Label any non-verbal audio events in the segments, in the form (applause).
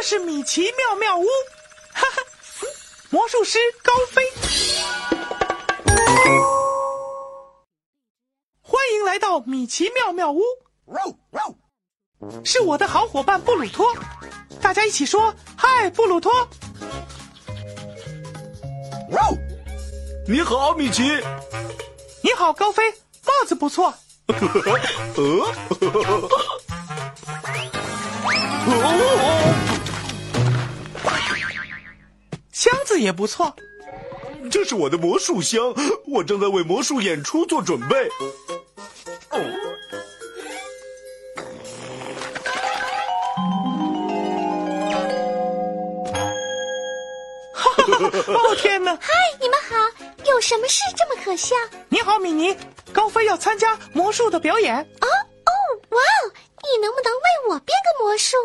这是米奇妙妙屋，哈哈，魔术师高飞，欢迎来到米奇妙妙屋。是我的好伙伴布鲁托，大家一起说嗨，布鲁托。你好，米奇。你好，高飞，帽子不错。(laughs) (laughs) 箱子也不错。这是我的魔术箱，我正在为魔术演出做准备。哦哦天哪！嗨，你们好，有什么事这么可笑？你好，米妮，高飞要参加魔术的表演。哦哦，哇哦！你能不能为我变个魔术？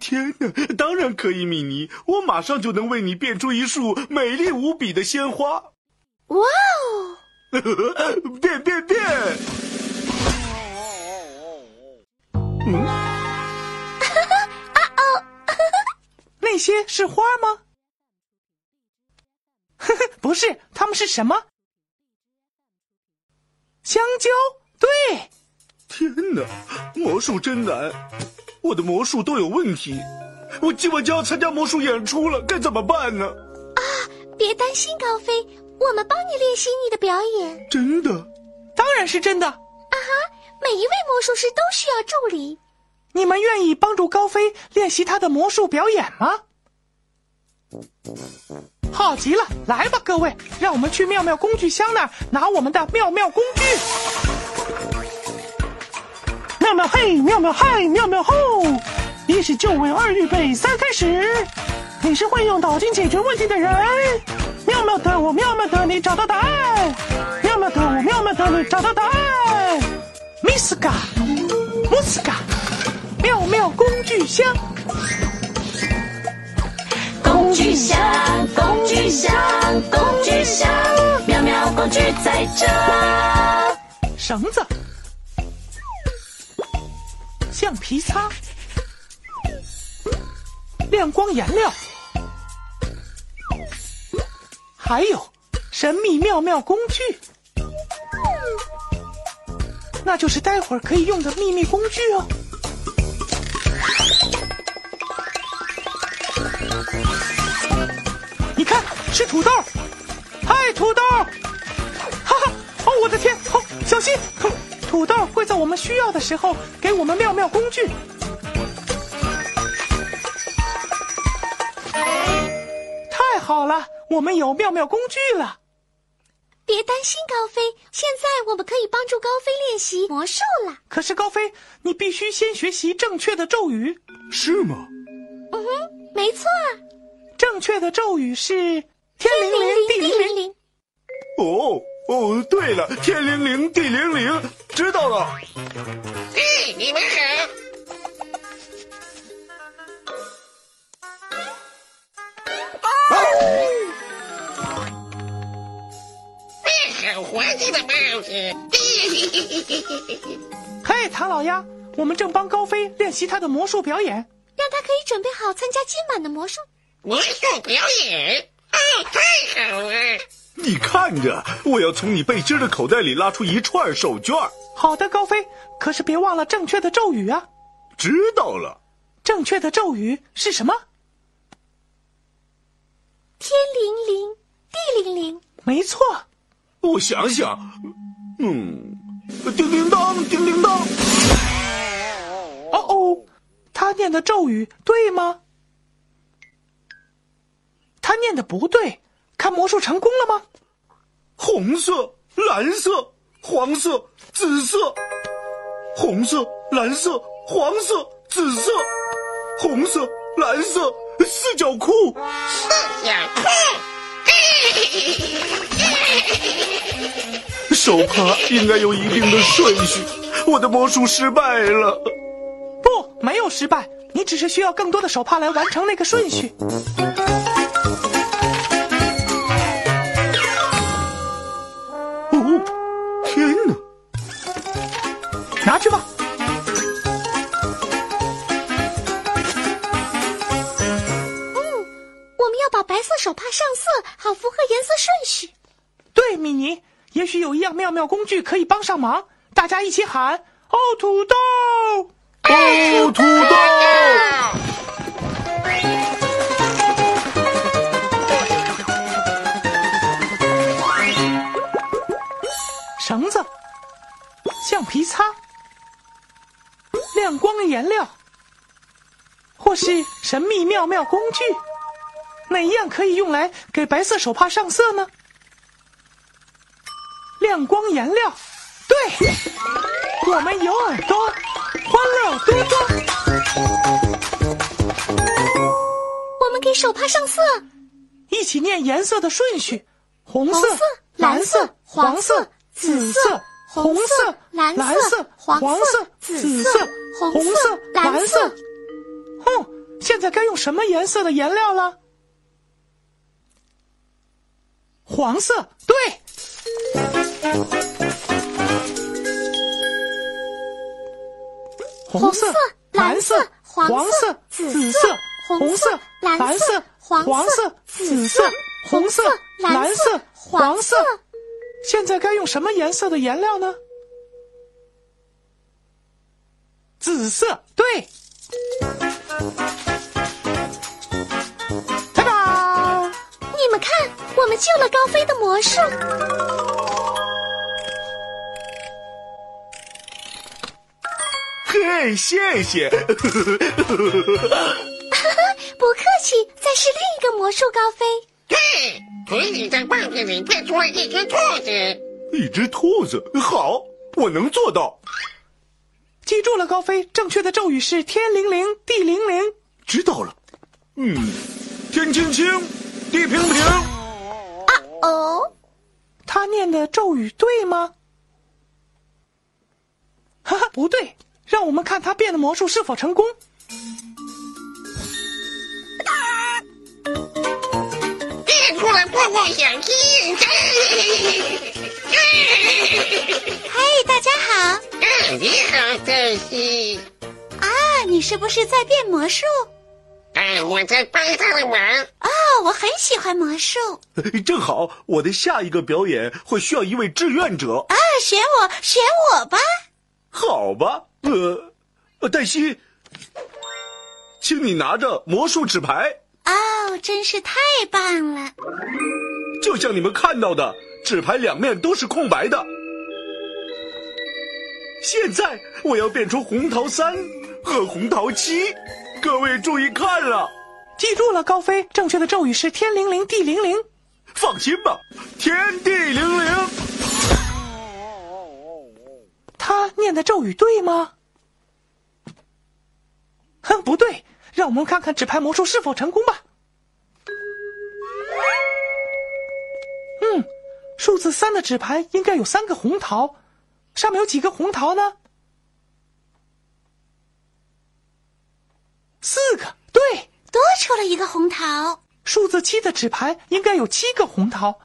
天哪，当然可以，米妮，我马上就能为你变出一束美丽无比的鲜花。哇哦！(laughs) 变变变！嗯，(laughs) (laughs) 那些是花吗？呵呵，不是，它们是什么？香蕉。对，天哪，魔术真难，我的魔术都有问题。我今晚就要参加魔术演出了，该怎么办呢？啊别担心，高飞，我们帮你练习你的表演。真的？当然是真的。啊哈，每一位魔术师都需要助理。你们愿意帮助高飞练习他的魔术表演吗？好极了，来吧，各位，让我们去妙妙工具箱那儿拿我们的妙妙工具。妙妙嘿，妙妙嗨，妙妙吼！一是救尾，二预备，三开始。你是会用脑筋解决问题的人。妙妙的我，妙妙的你，找到答案。妙妙的我，妙妙的你，找到答案。嘎，妙妙工具箱。工具箱，工具箱，工具箱，妙妙工具在这。绳子、橡皮擦、亮光颜料，还有神秘妙妙工具，那就是待会儿可以用的秘密工具哦。你看，是土豆。嗨，土豆！哈哈，哦，我的天！哦，小心！哼土豆会在我们需要的时候给我们妙妙工具。好了，我们有妙妙工具了。别担心，高飞，现在我们可以帮助高飞练习魔术了。可是高飞，你必须先学习正确的咒语。是吗？嗯哼，没错啊，正确的咒语是天灵灵地灵灵。灵。哦哦，对了，天灵灵地灵灵，知道了。嘿，你们好！嘿唐老鸭我们正帮高飞练习他的魔术表演。让他可以准备好参加今晚的魔术。魔术表演？啊太好了你看着我要从你背心的口袋里拉出一串手绢好的高飞可是别忘了正确的咒语啊。知道了。正确的咒语是什么？天灵灵，地灵灵。没错。我想想，嗯，叮叮当，叮叮当。哦哦，他念的咒语对吗？他念的不对，看魔术成功了吗？红色、蓝色、黄色、紫色，红色、蓝色、黄色、紫色，红色、蓝色，四角裤。四手帕应该有一定的顺序，我的魔术失败了。不，没有失败，你只是需要更多的手帕来完成那个顺序。色，好符合颜色顺序。对，米妮，也许有一样妙妙工具可以帮上忙。大家一起喊：哦，土豆！哦，土豆！绳子、橡皮擦、亮光颜料，或是神秘妙妙工具，哪一样可以用来给白色手帕上色呢？亮光颜料，对，我们有耳朵，欢乐多多。我们给手帕上色，一起念颜色的顺序：红色、蓝色、黄色、紫色、红色、蓝色、黄色、紫色、红色、蓝色。哼，现在该用什么颜色的颜料了？黄色，对。红色、蓝色、黄色、紫色、红色、蓝色、黄色、紫色、红色、蓝色、黄色。现在该用什么颜色的颜料呢？紫色，对。哒哒！你们看，我们救了高飞的魔术。嘿，谢谢。(laughs) 不客气，再试另一个魔术，高飞。嘿，从你的帽子里变出了一只兔子。一只兔子，好，我能做到。记住了，高飞，正确的咒语是天灵灵，地灵灵。知道了。嗯，天青青，地平平。啊哦，他念的咒语对吗？哈哈，不对。让我们看他变的魔术是否成功。变出了泡泡小鸡。嘿，大家好。你好，黛西。啊，你是不是在变魔术？哎，我在帮他们玩。哦，我很喜欢魔术。(laughs) 正好，我的下一个表演会需要一位志愿者。啊，选我，选我吧。好吧。呃，黛西，请你拿着魔术纸牌。哦，真是太棒了！就像你们看到的，纸牌两面都是空白的。现在我要变出红桃三和红桃七，各位注意看了，记住了，高飞，正确的咒语是天灵灵，地灵灵。放心吧，天地灵灵。他念的咒语对吗？哼，不对，让我们看看纸牌魔术是否成功吧。嗯，数字三的纸牌应该有三个红桃，上面有几个红桃呢？四个，对，多出了一个红桃。数字七的纸牌应该有七个红桃，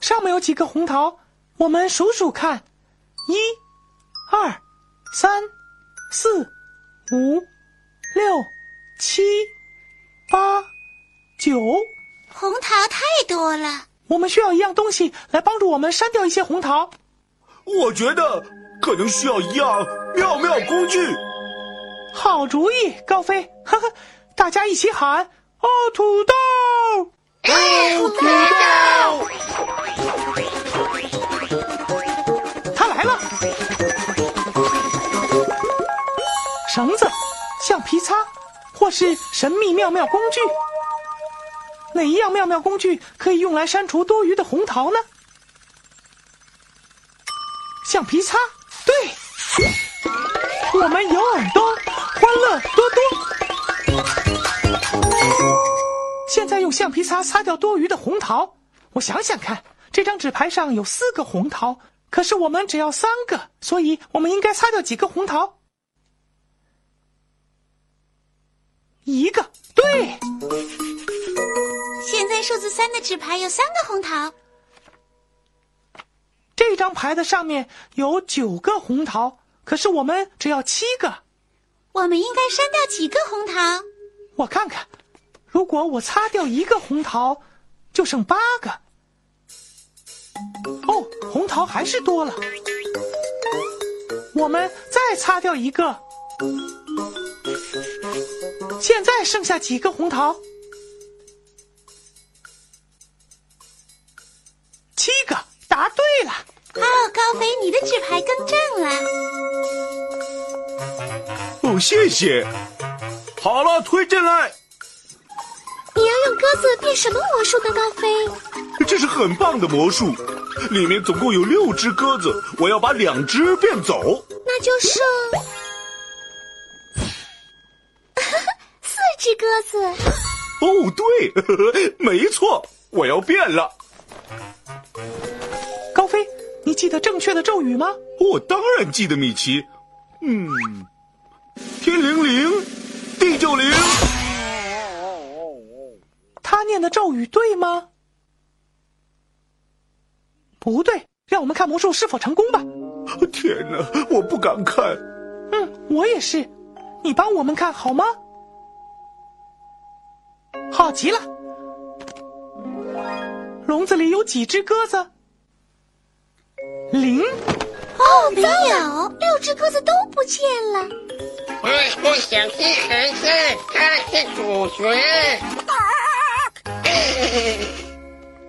上面有几个红桃？我们数数看，一、二、三、四、五、六、七、八、九。红桃太多了，我们需要一样东西来帮助我们删掉一些红桃。我觉得可能需要一样妙妙工具。好主意，高飞！呵呵，大家一起喊：哦，土豆！哦，土豆！他来了。绳子、橡皮擦，或是神秘妙妙工具。哪一样妙妙工具可以用来删除多余的红桃呢？橡皮擦，对。我们有耳朵，乐多多。现在用橡皮擦擦掉多余的红桃。我想想看，这张纸牌上有四个红桃，可是我们只要三个，所以我们应该擦掉几个红桃？一个，对。现在数字三的纸牌有三个红桃。这张牌的上面有九个红桃，可是我们只要七个。我们应该删掉几个红桃？我看看，如果我擦掉一个红桃，就剩八个。哦，红桃还是多了。我们再擦掉一个，现在剩下几个红桃？七个，答对了。哦，高飞，你的纸牌更正了。哦，谢谢。好了，推进来。你要用鸽子变什么魔术呢，高飞？这是很棒的魔术，里面总共有六只鸽子，我要把两只变走。那就剩 (laughs) 四只鸽子。哦，对，(laughs) 没错，我要变了。高飞，你记得正确的咒语吗？我当然记得，米奇。嗯，天灵灵，地就灵。他念的咒语对吗？不对，让我们看魔术是否成功吧。天哪，我不敢看。嗯，我也是。你帮我们看好吗？好极了。笼子里有几只鸽子？零。哦，没有，六只鸽子都不见了。我不想听孩子，他是主角。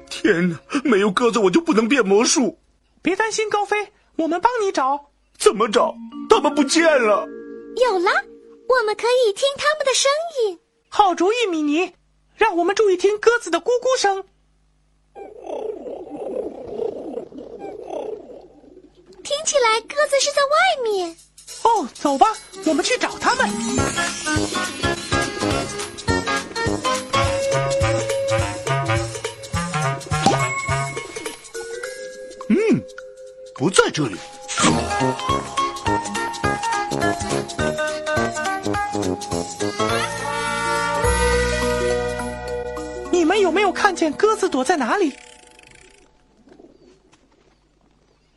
天哪，没有鸽子我就不能变魔术。别担心，高飞，我们帮你找。怎么找？他们不见了。有了，我们可以听他们的声音。好主意，米妮，让我们注意听鸽子的咕咕声。听起来鸽子是在外面。哦，走吧，我们去找他们。嗯，不在这里。你们有没有看见鸽子躲在哪里？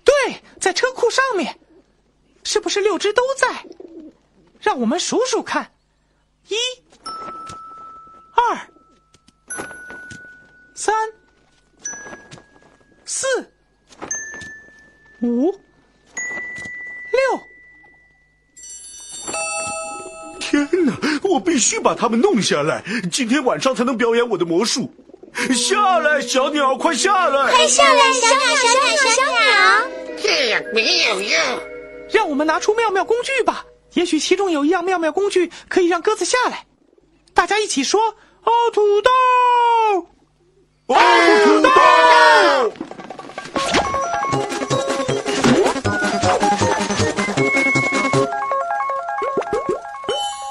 对，在车库上面。是不是六只都在？让我们数数看：一、二、三、四、五、六。天哪！我必须把它们弄下来，今天晚上才能表演我的魔术。下来，小鸟，快下来！快下来，小鸟，小鸟，小鸟！样没有用。让我们拿出妙妙工具吧，也许其中有一样妙妙工具可以让鸽子下来。大家一起说：“哦，土豆！哦，土豆！”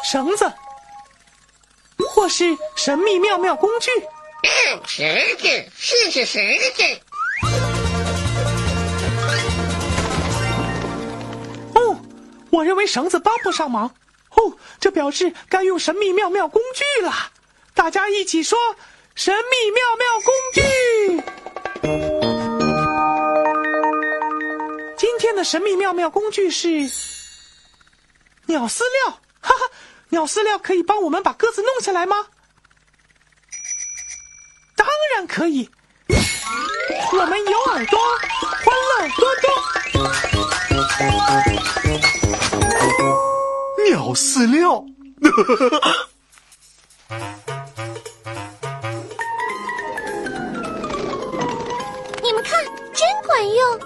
(laughs) 绳子，或是神秘妙妙工具。嗯，绳子，试试绳子。我认为绳子帮不上忙。哦，这表示该用神秘妙妙工具了。大家一起说：“神秘妙妙工具！”今天的神秘妙妙工具是鸟饲料，哈哈，鸟饲料可以帮我们把鸽子弄下来吗？当然可以，我们有耳朵，饲料，(laughs) 你们看，真管用。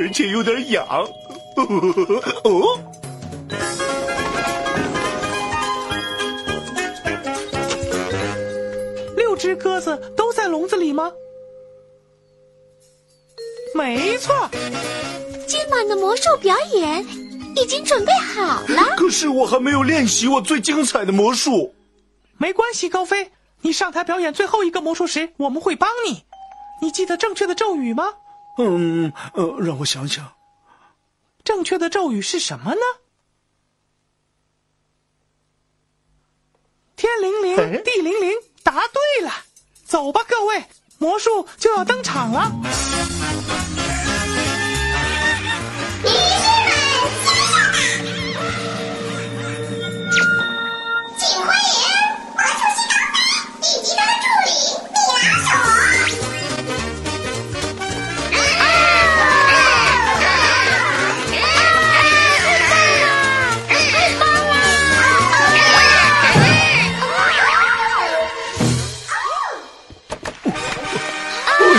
而且有点痒。(laughs) 哦，六只鸽子都在笼子里吗？没错，今晚的魔术表演已经准备好了。可是我还没有练习我最精彩的魔术。没关系，高飞，你上台表演最后一个魔术时，我们会帮你。你记得正确的咒语吗？嗯呃，让我想想。正确的咒语是什么呢？天灵灵，哎地灵灵，答对了。走吧，各位，魔术就要登场了。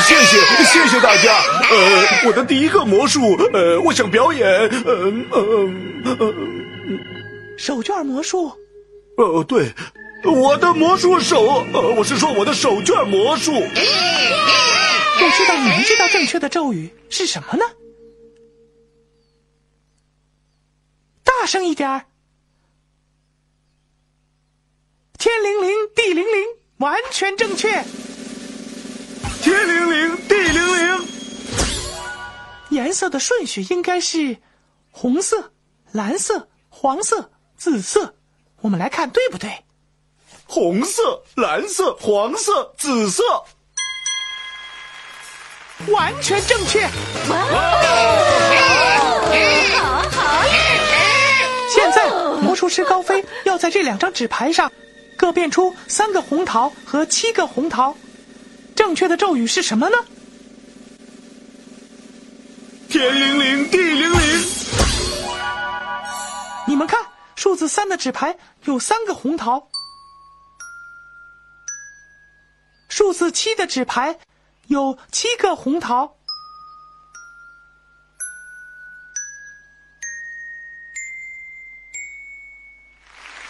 谢谢谢谢大家。呃，我的第一个魔术，呃，我想表演，呃呃呃手绢魔术，呃，对，我的魔术手，呃，我是说我的手绢魔术。我知道你们知道正确的咒语是什么呢？大声一点儿！天灵灵，地灵灵，完全正确。天灵灵，地灵灵，颜色的顺序应该是红色、蓝色、黄色、紫色。我们来看对不对？红色、蓝色、黄色、紫色。完全正确。好好现在魔术师高飞要在这两张纸牌上各变出三个红桃和七个红桃。正确的咒语是什么呢？天灵灵，地灵灵，你们看，数字三的纸牌有三个红桃，数字七的纸牌有七个红桃。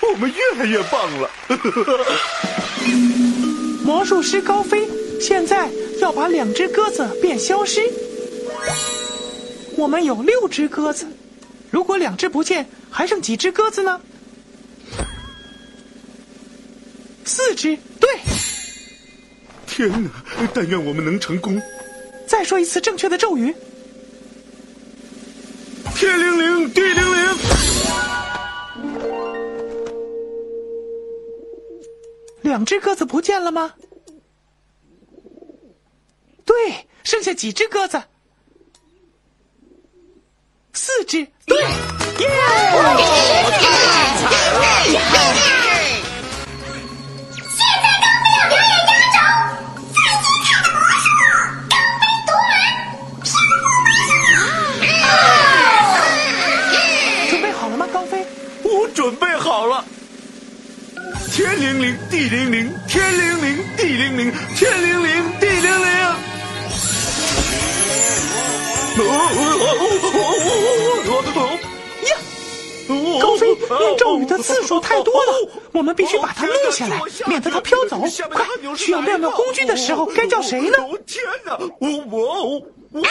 我们越来越棒了。(laughs) 魔术师高飞现在要把两只鸽子变消失。我们有六只鸽子，如果两只不见，还剩几只鸽子呢？四只，对。天哪！但愿我们能成功。再说一次正确的咒语。天灵灵，地灵灵，两只鸽子不见了吗？对，剩下几只鸽子？四只，对，耶！我们必须把它弄下来，免得它飘走。快，需要妙妙工具的时候该叫谁呢？哦天哪！我我我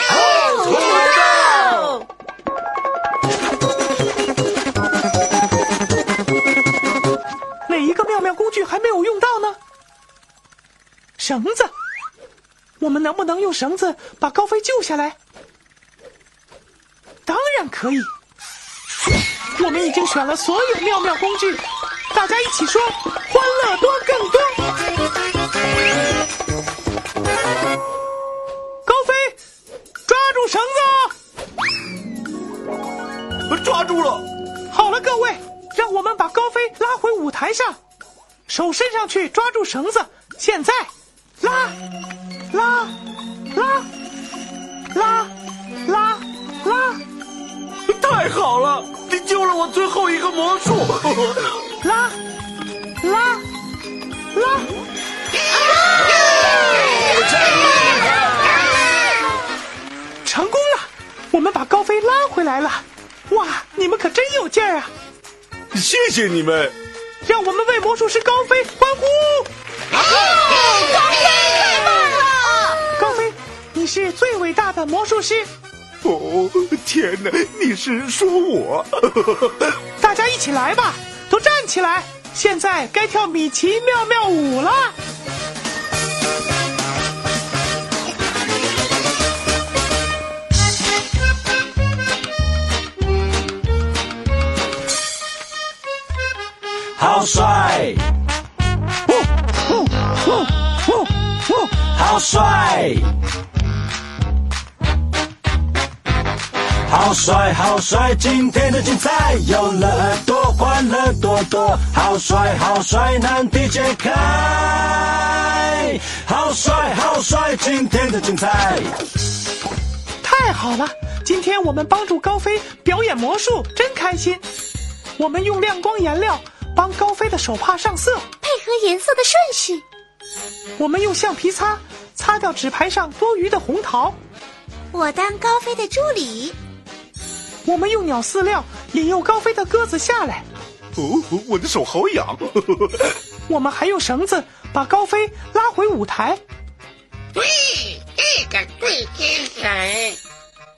哪一个妙妙工具还没有用到呢？绳子，我们能不能用绳子把高飞救下来？当然可以。我们已经选了所有妙妙工具，大家一起说，欢乐多更多。高飞，抓住绳子，抓住了。好了，各位，让我们把高飞拉回舞台上，手伸上去抓住绳子，现在拉，拉，拉，拉，拉，拉。太好了，你救了我最后一个魔术。呵呵拉，拉，拉。成功了，我们把高飞拉回来了。哇，你们可真有劲儿啊！谢谢你们，让我们为魔术师高飞欢呼！高飞太棒了！高飞，你是最伟大的魔术师。哦，天哪，你是说我？(laughs) 大家一起来吧，都站起来！现在该跳米奇妙妙舞了。好帅，好帅，好帅，好帅！今天的精彩有了耳朵，欢乐多多。好帅，好帅，难题解开。好帅，好帅！今天的精彩。太好了！今天我们帮助高飞表演魔术，真开心。我们用亮光颜料帮高飞的手帕上色，配合颜色的顺序。我们用橡皮擦擦掉纸牌上多余的红桃。我当高飞的助理。我们用鸟饲料引诱高飞的鸽子下来。哦，我的手好痒。(laughs) 我们还用绳子把高飞拉回舞台。对，这个最精神。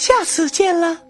下次见了。